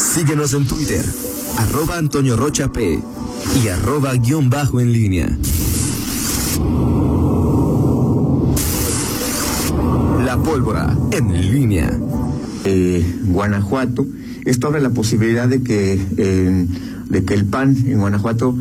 Síguenos en Twitter, arroba Antonio Rocha P y arroba guion bajo en línea. La pólvora en línea. Eh, Guanajuato, esto abre la posibilidad de que, eh, de que el PAN en Guanajuato,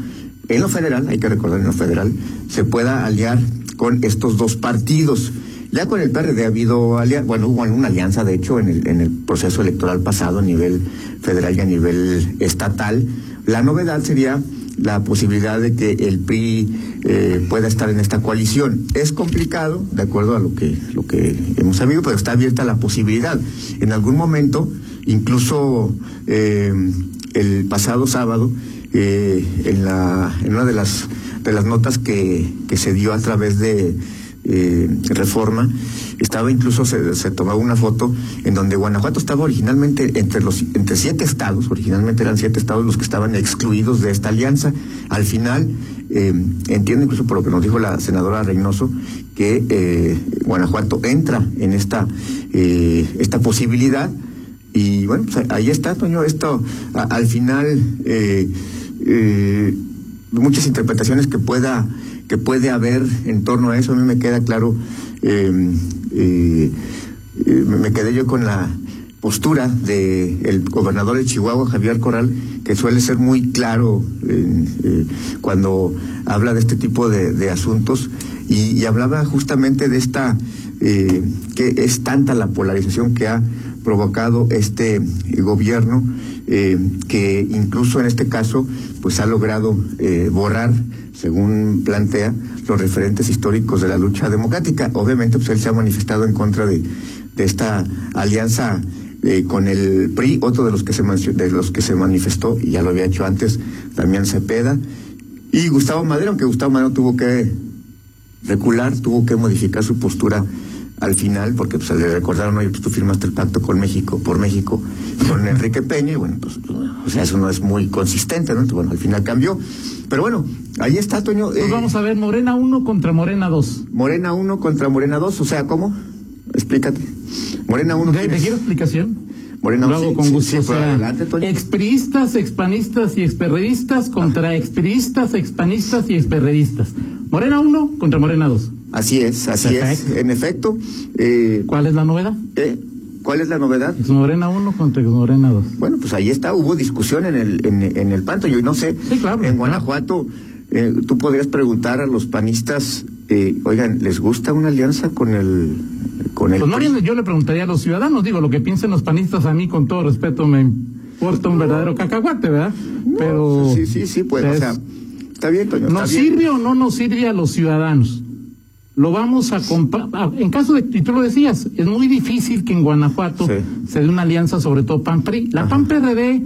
en lo federal, hay que recordar en lo federal, se pueda aliar con estos dos partidos. Ya con el PRD ha habido alianza, bueno, hubo una alianza de hecho en el, en el proceso electoral pasado a nivel federal y a nivel estatal. La novedad sería la posibilidad de que el PRI eh, pueda estar en esta coalición. Es complicado, de acuerdo a lo que, lo que hemos sabido, pero está abierta la posibilidad. En algún momento, incluso eh, el pasado sábado, eh, en, la, en una de las, de las notas que, que se dio a través de eh, Reforma, estaba incluso se, tomaba una foto en donde Guanajuato estaba originalmente entre los entre siete estados, originalmente eran siete estados los que estaban excluidos de esta alianza. Al final, eh, entiendo incluso por lo que nos dijo la senadora Reynoso, que eh, Guanajuato entra en esta, eh, esta posibilidad. Y bueno, pues ahí está, Toño, esto al final muchas interpretaciones que pueda que puede haber en torno a eso. A mí me queda claro, eh, eh, me quedé yo con la postura del el gobernador de Chihuahua, Javier Corral, que suele ser muy claro eh, cuando habla de este tipo de, de asuntos y, y, hablaba justamente de esta, que es tanta la polarización que ha provocado este gobierno que incluso en este caso pues ha logrado borrar según plantea, los referentes históricos de la lucha democrática. Obviamente, pues él se ha manifestado en contra de, de esta alianza eh, con el PRI, otro de los que se de los que se manifestó, y ya lo había hecho antes, también Cepeda, y Gustavo Madero, aunque Gustavo Madero tuvo que recular, tuvo que modificar su postura al final, porque pues, le recordaron, oye, pues tú firmaste el pacto con México, por México, con Enrique Peña, y bueno, pues, o sea, eso no es muy consistente, ¿no? Entonces, bueno, al final cambió. Pero bueno, ahí está, Toño. Pues vamos a ver, Morena 1 contra Morena 2. Morena 1 contra Morena 2, o sea, ¿cómo? Explícate. Morena 1. ¿Te, quiero explicación? Morena 1. Lo hago sí, con sí, gusto. sí, o sea, adelante, Toño. expriistas, expanistas y experredistas contra expriistas, expanistas y experredistas. Morena 1 contra Morena 2. Así es, así Perfecto. es. En efecto. Eh, ¿Cuál es la novedad? eh, ¿Cuál es la novedad? Ex Morena 1 contra Ex Morena 2. Bueno, pues ahí está, hubo discusión en el, en, en el panto. Yo no sé, Sí, claro, en. Guanajuato, eh, tú podrías preguntar a los panistas, eh, oigan, ¿les gusta una alianza con el, con el Pues yo le preguntaría a los ciudadanos, digo, lo que piensen los panistas a mí con todo respeto me importa un verdadero cacahuate, ¿verdad? No, Pero Sí, sí, sí, pues, o sea, está bien, Toño, ¿Nos sirve o no nos sirve a los ciudadanos? Lo vamos a comprar. En caso de, y tú lo decías, es muy difícil que en Guanajuato Sí. se dé una alianza, sobre todo PAN-PRI. La. PAN-PRD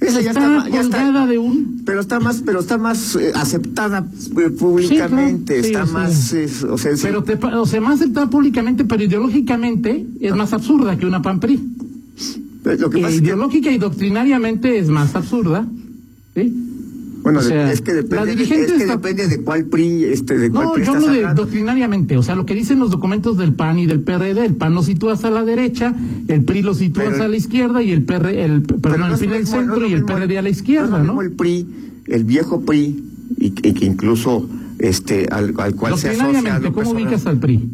Esa ya está, está, ya está- colgada de un... pero está más, pero está más eh, aceptada eh, públicamente, Sí, está sí. más, eh, o sea, sí. Pero te, pa- o sea, más aceptada públicamente, pero ideológicamente es más absurda que una PAN-PRI. lo que Eh, pasa ideológica y doctrinariamente es más absurda. ¿sí? Bueno, o de- sea, es que depende, la es que depende de cuál PRI, este, de cuál No, PRI yo hablo de doctrinariamente, o sea, lo que dicen los documentos del PAN y del PRD, el PAN lo sitúas a la derecha, el PRI lo sitúas Pero- a la izquierda y el PR, el, perdón, no el PRI al no centro y el PRD a la izquierda, ¿no? mismo el PRI, el viejo PRI, y, y que incluso este al, al cual se asocia ¿cómo ubicas al PRI?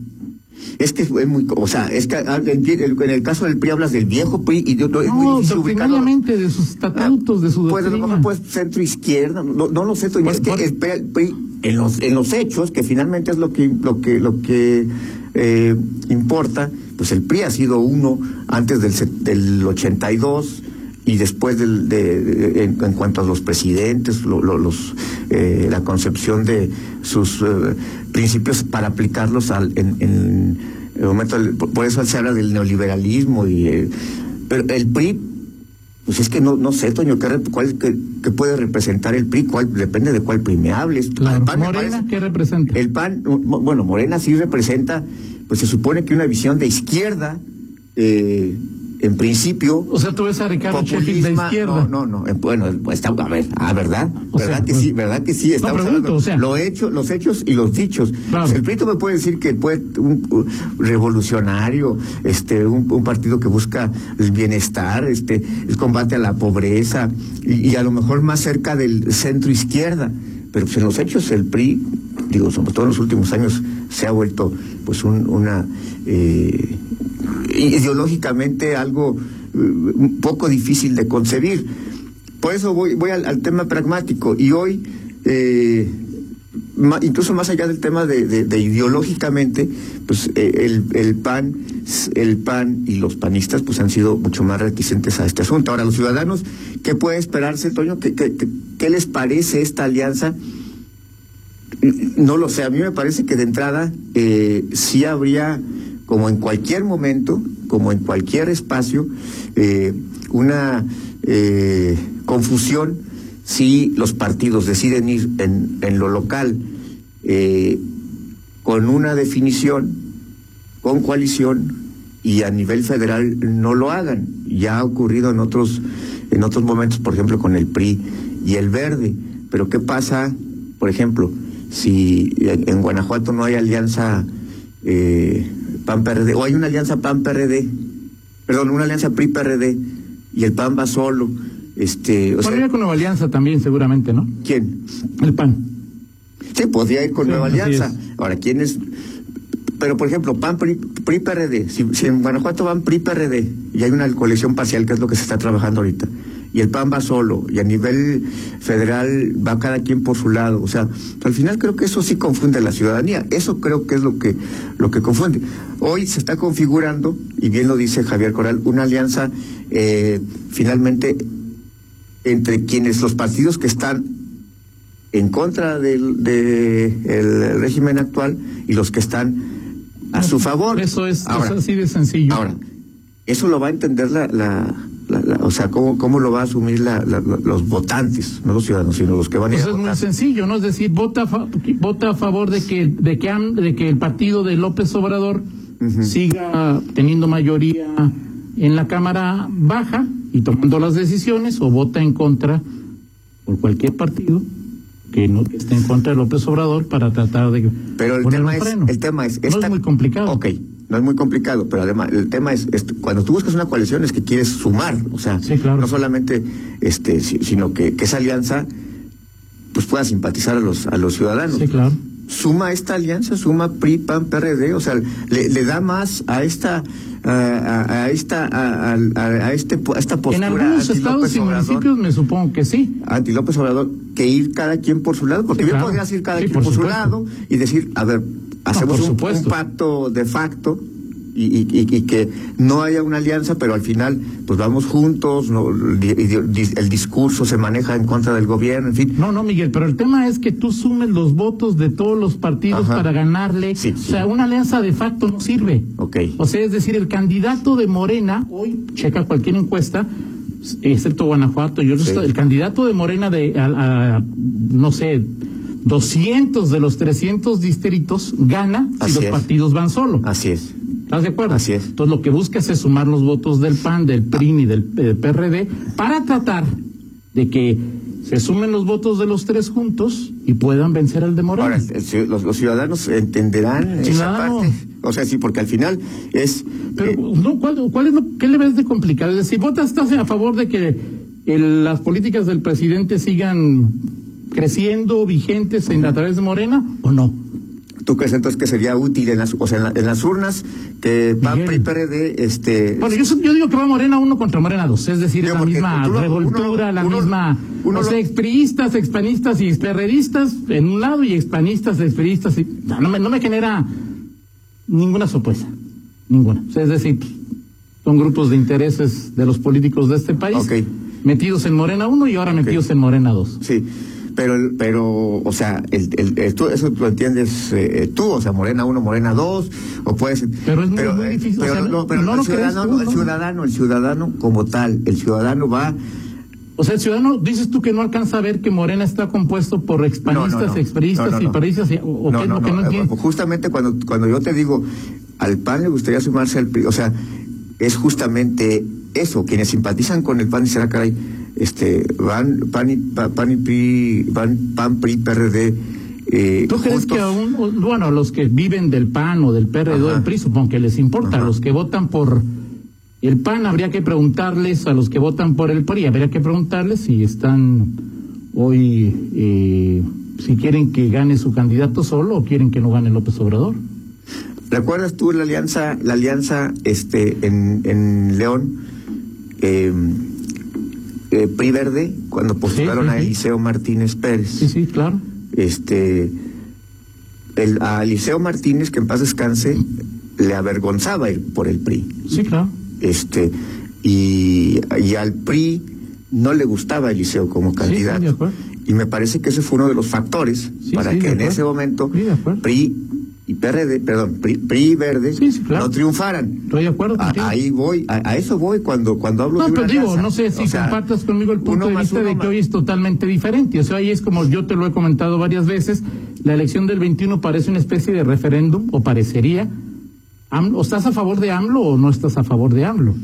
Es que es muy, o sea, es que ah, en el caso del PRI hablas del viejo PRI y de otro, es muy No, difícil ubicarlo. de sus estatutos, de su Pues a lo mejor pues centro izquierda, no, no lo sé, Por- es que el PRI, en los en los hechos que finalmente es lo que lo que lo que eh, importa, pues el PRI ha sido uno antes del del 82 y después del, de, de- en, en cuanto a los presidentes, lo- lo- los eh, la concepción de sus eh, principios para aplicarlos al, en, en el momento, del- por eso se habla del neoliberalismo y eh, pero el PRI pues es que no, no sé, Toño, ¿qué, cuál, qué, qué puede representar el PRI? ¿Cuál, depende de cuál PRI me hables. Claro. El PAN Morena, parece- ¿qué representa? El PAN, bueno, Morena sí representa, pues se supone que una visión de izquierda eh, en principio. O sea, tú ves a Ricardo Sheffield de izquierda. No, no, no. Eh, bueno, está, a ver, ah, ¿verdad? O ¿Verdad sea, que pues- sí? ¿Verdad que sí? Estamos pregunto, hablando- o sea. lo hecho, los hechos y los dichos. Claro. El PRI me puede decir que puede un, un revolucionario, este, un, un partido que busca el bienestar, este, el combate a la pobreza y, y a lo mejor más cerca del centro izquierda. Pero pues en los hechos el PRI, digo, sobre todo en los últimos años, se ha vuelto pues un- una eh, ideológicamente algo eh, un poco difícil de concebir. Por eso voy, voy al, tema pragmático y hoy, eh, incluso más allá del tema de, de- de ideológicamente, pues eh, el, el PAN, el PAN y los panistas pues han sido mucho más reticentes a este asunto. Ahora, los ciudadanos, ¿qué puede esperarse, Toño? ¿Qué, qué, qué- les parece esta alianza? No lo sé, a mí me parece que de entrada sí habría, como en cualquier momento, como en cualquier espacio, eh, una eh, confusión si los partidos deciden ir en, lo local eh, con una definición, con coalición, y a nivel federal no lo hagan. Ya ha ocurrido en otros, en otros momentos, por ejemplo, con el PRI y el Verde. Pero ¿qué pasa, por ejemplo, si en, Guanajuato no hay alianza PAN-PRD, o hay una alianza PAN-PRD, perdón, una alianza PRI-PRD, y el PAN va solo? Este, o Podría con Nueva Alianza también, seguramente, ¿no? ¿quién? El PAN. Sí, podría ir con Sí, Nueva Alianza. es. Ahora, ¿quién es? Pero, por ejemplo, PAN, PRI, PRI PRD. Si, si en Guanajuato van PRI, PRD, y hay una coalición parcial, que es lo que se está trabajando ahorita, y el PAN va solo, y a nivel federal va cada quien por su lado. O sea, al final creo que eso sí confunde a la ciudadanía. Eso creo que es lo que, lo que confunde. Hoy se está configurando, y bien lo dice Javier Coral, una alianza eh, finalmente entre quienes los partidos que están en contra del de el régimen actual y los que están a su favor. Eso es, ahora, es así de sencillo. ahora, eso lo va a entender la, la, la- la- o sea, cómo, cómo lo va a asumir la- los votantes, no los ciudadanos, sino los que van a ir Pues a es muy sencillo, ¿no? Es decir, vota vota a favor de que de que, de que el partido de López Obrador siga teniendo mayoría en la Cámara Baja y tomando las decisiones, o vota en contra por cualquier partido que no que esté en contra de López Obrador para tratar de Pero el tema es, freno. el tema es, no esta- es muy complicado. Ok, no es muy complicado, pero además el tema es, es cuando tú buscas una coalición es que quieres sumar, o sea, Sí, claro. no solamente este, si- sino que, que esa alianza pues pueda simpatizar a los a los ciudadanos. Sí, claro. Suma esta alianza, suma PRI, PAN, PRD, o sea, le, le da más a esta a, esta a, a- a este a esta En postura algunos anti estados y municipios me supongo que sí. anti López Obrador que ir cada quien por su lado, porque Sí, bien claro. podrías ir cada Sí, quien por por, su lado y decir, a ver, hacemos por un, un pacto de facto y, y- y- y que no haya una alianza, pero al final pues vamos juntos, no, el, di- el discurso se maneja en contra del gobierno, en fin. No, no, Miguel, pero el tema es que tú sumes los votos de todos los partidos Ajá. para ganarle. Sí, O sí. sea, una alianza de facto no sirve. Ok. O sea, es decir, el candidato de Morena, hoy checa cualquier encuesta, excepto Guanajuato y otros Sí. el candidato de Morena de, a, a, no sé, 200 de los 300 distritos gana si los es. partidos van solo. Así es. ¿Estás de acuerdo? Así es. Entonces lo que busca es sumar los votos del PAN, del PRI y del PRD para tratar de que se sumen los votos de los tres juntos y puedan vencer al de. Ahora, los, los ciudadanos entenderán esa parte. O sea, sí, porque al final es... Pero, eh, no, ¿cuál, cuál es lo, ¿qué le ves de complicado? Es decir, ¿votas estás a favor de que el- las políticas del presidente sigan creciendo, vigentes en, a través de Morena o no? ¿Tú crees entonces que sería útil en las, o sea, en, la- en las urnas que PAN. PRI, PRD, este... Bueno, yo, yo digo que va Morena uno contra Morena dos, es decir, es la misma revoltura, uno- la uno- misma, uno o sea, expriistas, expanistas y experredistas en un lado y expanistas, experistas, y, no, no me, no me genera ninguna sorpresa, ninguna. O sea, es decir, son grupos de intereses de los políticos de este país metidos en Morena uno y ahora metidos en Morena dos. Sí, pero, pero o sea, el, el- el- tú, eso lo entiendes eh, tú, o sea, Morena 1, Morena 2, o puedes... Pero es muy- muy eh, difícil, Pero, o sea, no, pero no el, ciudadano, tú, el ¿no? ciudadano, el ciudadano como tal, el ciudadano va... O sea, el ciudadano, dices tú que no alcanza a ver que Morena está compuesto por expanistas, experistas y paristas, y- o, No, no, no eh, Justamente cuando, cuando yo te digo, al PAN le gustaría sumarse al PRI, o sea, es justamente eso, quienes simpatizan con el PAN dicen, ah, caray, este, van, PAN, y, pa- PAN, y PRI, van, PAN, PRI, PRD, eh, ¿Tú crees juntos. que aún, bueno, los que viven del PAN o del PRD o del PRI, supongo que les importa, Ajá. los que votan por el PAN habría que preguntarles, a los que votan por el PRI habría que preguntarles si están hoy, eh, si quieren que gane su candidato solo o quieren que no gane López Obrador. ¿Recuerdas tú la alianza, la alianza este, en, en León, eh, eh, PRI Verde, cuando postularon sí, a sí. Eliseo Martínez Pérez? Sí, sí, claro. Este, el, a Eliseo Martínez, que en paz descanse, le avergonzaba ir por el PRI. Sí, claro. Este, y, y al PRI no le gustaba Eliseo como sí, candidato. acuerdo. y me parece que ese fue uno de los factores Sí, para sí, que en ese momento Sí. PRI y PRD, perdón, PRI, PRI y Verde Sí, sí, claro. no triunfaran. Estoy de acuerdo A- ahí voy, a, a eso voy cuando, cuando hablo No, de una pero digo, no sé si O sea, compartas conmigo el punto de vista de que hoy es totalmente diferente. O sea, ahí es como yo te lo he comentado varias veces, la elección del 21 parece una especie de referéndum, o parecería. AMLO- ¿O estás a favor de AMLO o no estás a favor de AMLO?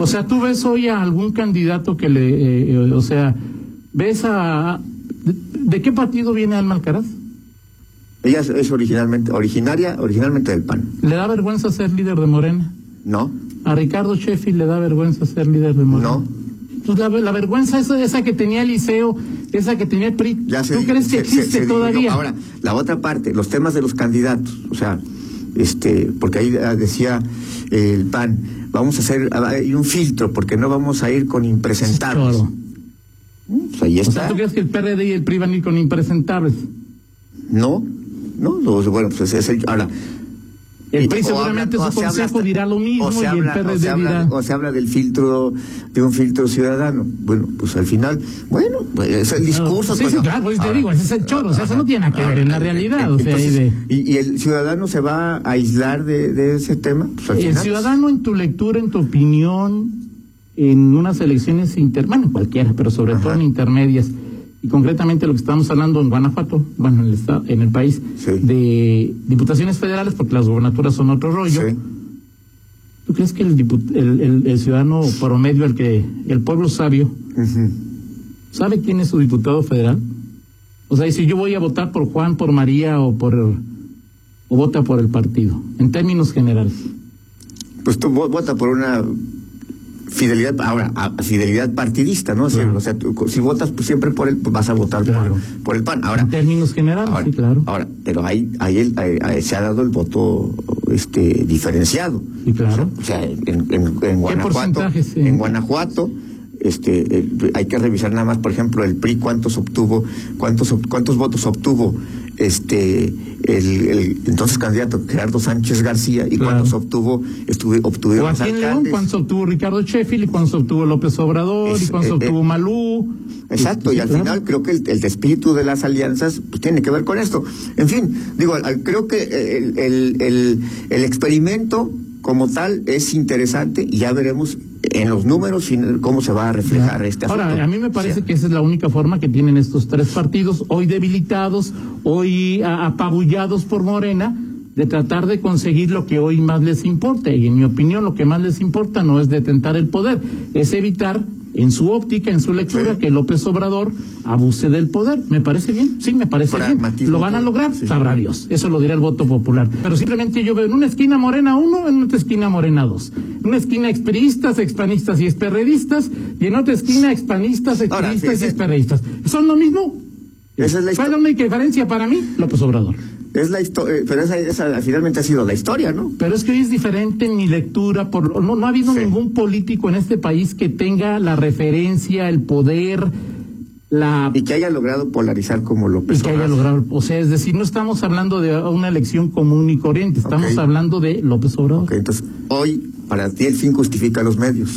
O sea, tú ves hoy a algún candidato que le, eh, eh, o sea, ves a... ¿De, de qué partido viene Alma Alcaraz? Ella es, es originalmente, originaria, originalmente del PAN, ¿Le da vergüenza ser líder de Morena? ¿no? ¿A Ricardo Sheffield le da vergüenza ser líder de Morena? No. Pues la, la vergüenza esa, esa que tenía Eliseo, esa que tenía el PRI, Ya ¿tú crees que se- existe se todavía? Ahora, la otra parte, los temas de los candidatos, o sea, este, porque ahí ah, decía eh, el PAN, vamos a hacer, ah, hay un filtro, porque no vamos a ir con impresentables. Claro. Pues ahí O sea, está. ¿tú crees que el PRD y el PRI van a ir con impresentables? No, no, los- bueno, pues es el, ahora. El PRI seguramente habla- o su se habla consejo hasta- dirá lo mismo o se y el habla- PRD o se habla, dirá... o se habla del filtro, de un filtro ciudadano. Bueno, pues al final, bueno, pues es el discurso. Sí, pues, sí, claro, pues te Ahora, digo, ese es el choro, o sea, eso no tiene nada que ver en la realidad, o sea, entonces, de... y, y el ciudadano se va a aislar de, de ese tema. Pues al El final, ciudadano en tu lectura, en tu opinión, en unas elecciones inter, bueno, cualquiera, pero sobre Ajá. todo en intermedias, y concretamente lo que estamos hablando en Guanajuato, bueno, en el estado, en el país, Sí. de diputaciones federales, porque las gobernaturas son otro rollo. Sí. ¿Tú crees que el, el, el- el ciudadano promedio, el que el pueblo sabio, sabe quién es su diputado federal? O sea, y si yo voy a votar por Juan, por María o por o vota por el partido, en términos generales. Pues tú vo- vota por una fidelidad, ahora, a- fidelidad partidista, ¿no? O sea, Claro. o sea, tú- si votas pues, siempre por él, pues vas a votar Claro. por, por el PAN. Ahora, en términos generales, Ahora, sí, claro. ahora, pero ahí, ahí, el- ahí- se ha dado el voto este diferenciado. Sí, claro. O sea, en, en, en Guanajuato, sí? en Guanajuato, este, el- hay que revisar nada más, por ejemplo, el PRI cuántos obtuvo, cuántos cuántos votos obtuvo, este, el, el entonces candidato Gerardo Sánchez García y Claro. cuántos obtuvo, estuve, obtuvieron O los aquí en León, cuántos obtuvo Ricardo Sheffield y cuántos obtuvo López Obrador y Es- cuántos eh, obtuvo eh, Malú. Exacto, y al claro. final creo que el, el espíritu de las alianzas pues, tiene que ver con esto. En fin, digo, al- creo que el, el experimento como tal es interesante y ya veremos en los números fin- cómo se va a reflejar este asunto. Ahora, a mí me parece Sí. que esa es la única forma que tienen estos tres partidos, hoy debilitados, hoy apabullados por Morena, de tratar de conseguir lo que hoy más les importa. Y en mi opinión, lo que más les importa no es detentar el poder, es evitar, en su óptica, en su lectura, Sí. que López Obrador abuse del poder. ¿Me parece bien? Sí, me parece bien. ¿Lo van a lograr? Sí. Sabrá Dios. Eso lo dirá el voto popular. Pero simplemente yo veo en una esquina Morena uno, en otra esquina Morena dos. En una esquina expriistas, expanistas y experredistas, y en otra esquina expanistas, Ahora, expriistas y fíjese. experredistas. ¿Son lo mismo? Esa es la ¿Cuál es histo- la única diferencia para mí? López Obrador. Es la historia, pero esa, esa finalmente ha sido la historia, ¿no? Pero es que hoy es diferente en mi lectura. Por, no, no ha habido Sí. ningún político en este país que tenga la referencia, el poder, la Y que haya logrado polarizar como López y que haya Obrador. logrado. O sea, es decir, no estamos hablando de una elección común y corriente, estamos hablando de López Obrador. Ok, entonces, hoy, para ti el fin justifica los medios.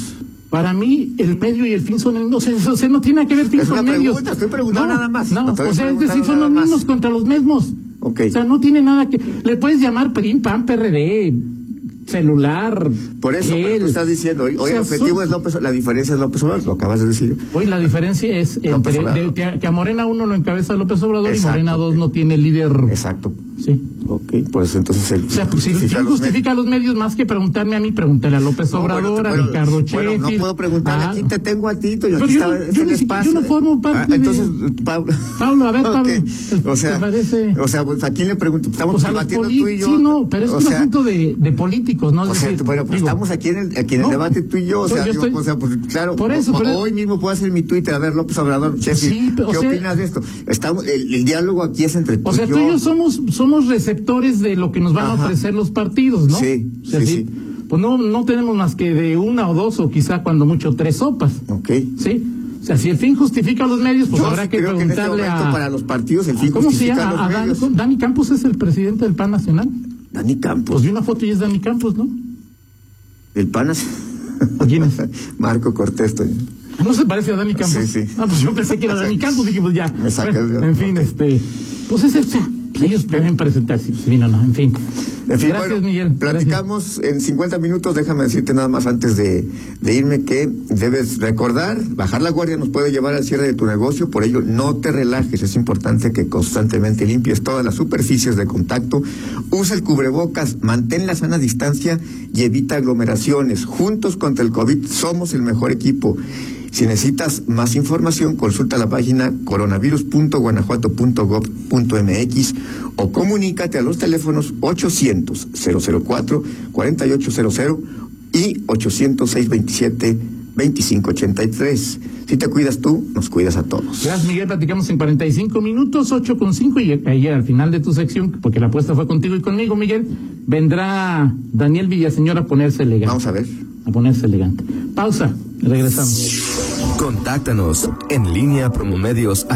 Para mí, el medio y el fin son el mismo. O sea, o sea, no tiene que ver fin Es con medios. pregunta, estoy preguntando nada más. No, No o sea, es decir, son los más. mismos contra los mismos. Ok. O sea, no tiene nada que. Le puedes llamar PRIM, PAN, PRD, celular. Por eso, pero tú estás diciendo, hoy, hoy el objetivo son- es López, la diferencia es López Obrador, lo acabas de decir. Hoy la diferencia es entre de- que, a- Morena uno lo encabeza López Obrador Exacto. y Morena dos no tiene líder Exacto. Sí. Ok, pues entonces el. O sea, pues si ¿quién justifica los medios más que preguntarme a mí? Pregúntale a López Obrador, a Ricardo bueno, Sheffield. no puedo preguntarle, Ah, aquí te tengo a ti, Pero aquí yo está no- yo yo no formo parte Ah, entonces, Pablo. Pablo, a ver, Pablo, Ok, O ¿te sea, parece? o sea, pues, ¿a quién le pregunto? Estamos Pues los debatiendo tú y yo. Sí, no, pero es O un sea, asunto de, de políticos, ¿no? Es O sea, decir, bueno, pues digo, estamos aquí en el, aquí en el no, debate tú y yo, o yo sea, digo, estoy- o sea, pues claro, por eso, pero- hoy mismo puedo hacer mi Twitter, a ver, López Obrador, o ¿qué opinas de esto? Estamos, el, diálogo aquí es entre tú O sea, y tú y yo somos, somos receptores de lo que nos van a ofrecer los partidos, ¿no? Sí, O sea, sí. Pues no, no tenemos más que de una o dos o quizá cuando mucho tres sopas, Ok. ¿sí? O sea, si el fin justifica los medios, pues Yo habrá que creo que en este preguntarle a... para los partidos el fin ¿Cómo se llama? los A Dani. Dani Campos es el presidente del PAN Nacional. Dani Campos, Pues vi una foto y es Dani Campos, ¿no? el PANAS. ¿O quién es? Marco Cortés, Toño. ¿No se parece a Dani Campos? Sí, sí. Ah, pues yo pensé que era Dani Campos, dije, pues ya. Me sacas Bueno, de- en fin, este. Pues es este. Ellos deben presentarse. Sí, no, no, en fin. En fin, Gracias, bueno, Miguel. platicamos en 50 minutos. Déjame decirte nada más antes de, de irme que debes recordar, bajar la guardia nos puede llevar al cierre de tu negocio, por ello no te relajes, es importante que constantemente limpies todas las superficies de contacto, usa el cubrebocas, mantén la sana distancia y evita aglomeraciones. Juntos contra el COVID somos el mejor equipo. Si necesitas más información, consulta la página coronavirus.guanajuato.gov.mx o comunícate a los teléfonos 800-004-4800 y 800-627-2583. Si te cuidas tú, nos cuidas a todos. Gracias, Miguel. Platicamos en 45 minutos, 8 con 5. Y ahí al final de tu sección, porque la apuesta fue contigo y conmigo, Miguel, vendrá Daniel Villaseñor a ponerse elegante. Vamos a ver. A ponerse elegante. Pausa. Regresamos. Contáctanos en línea promomedios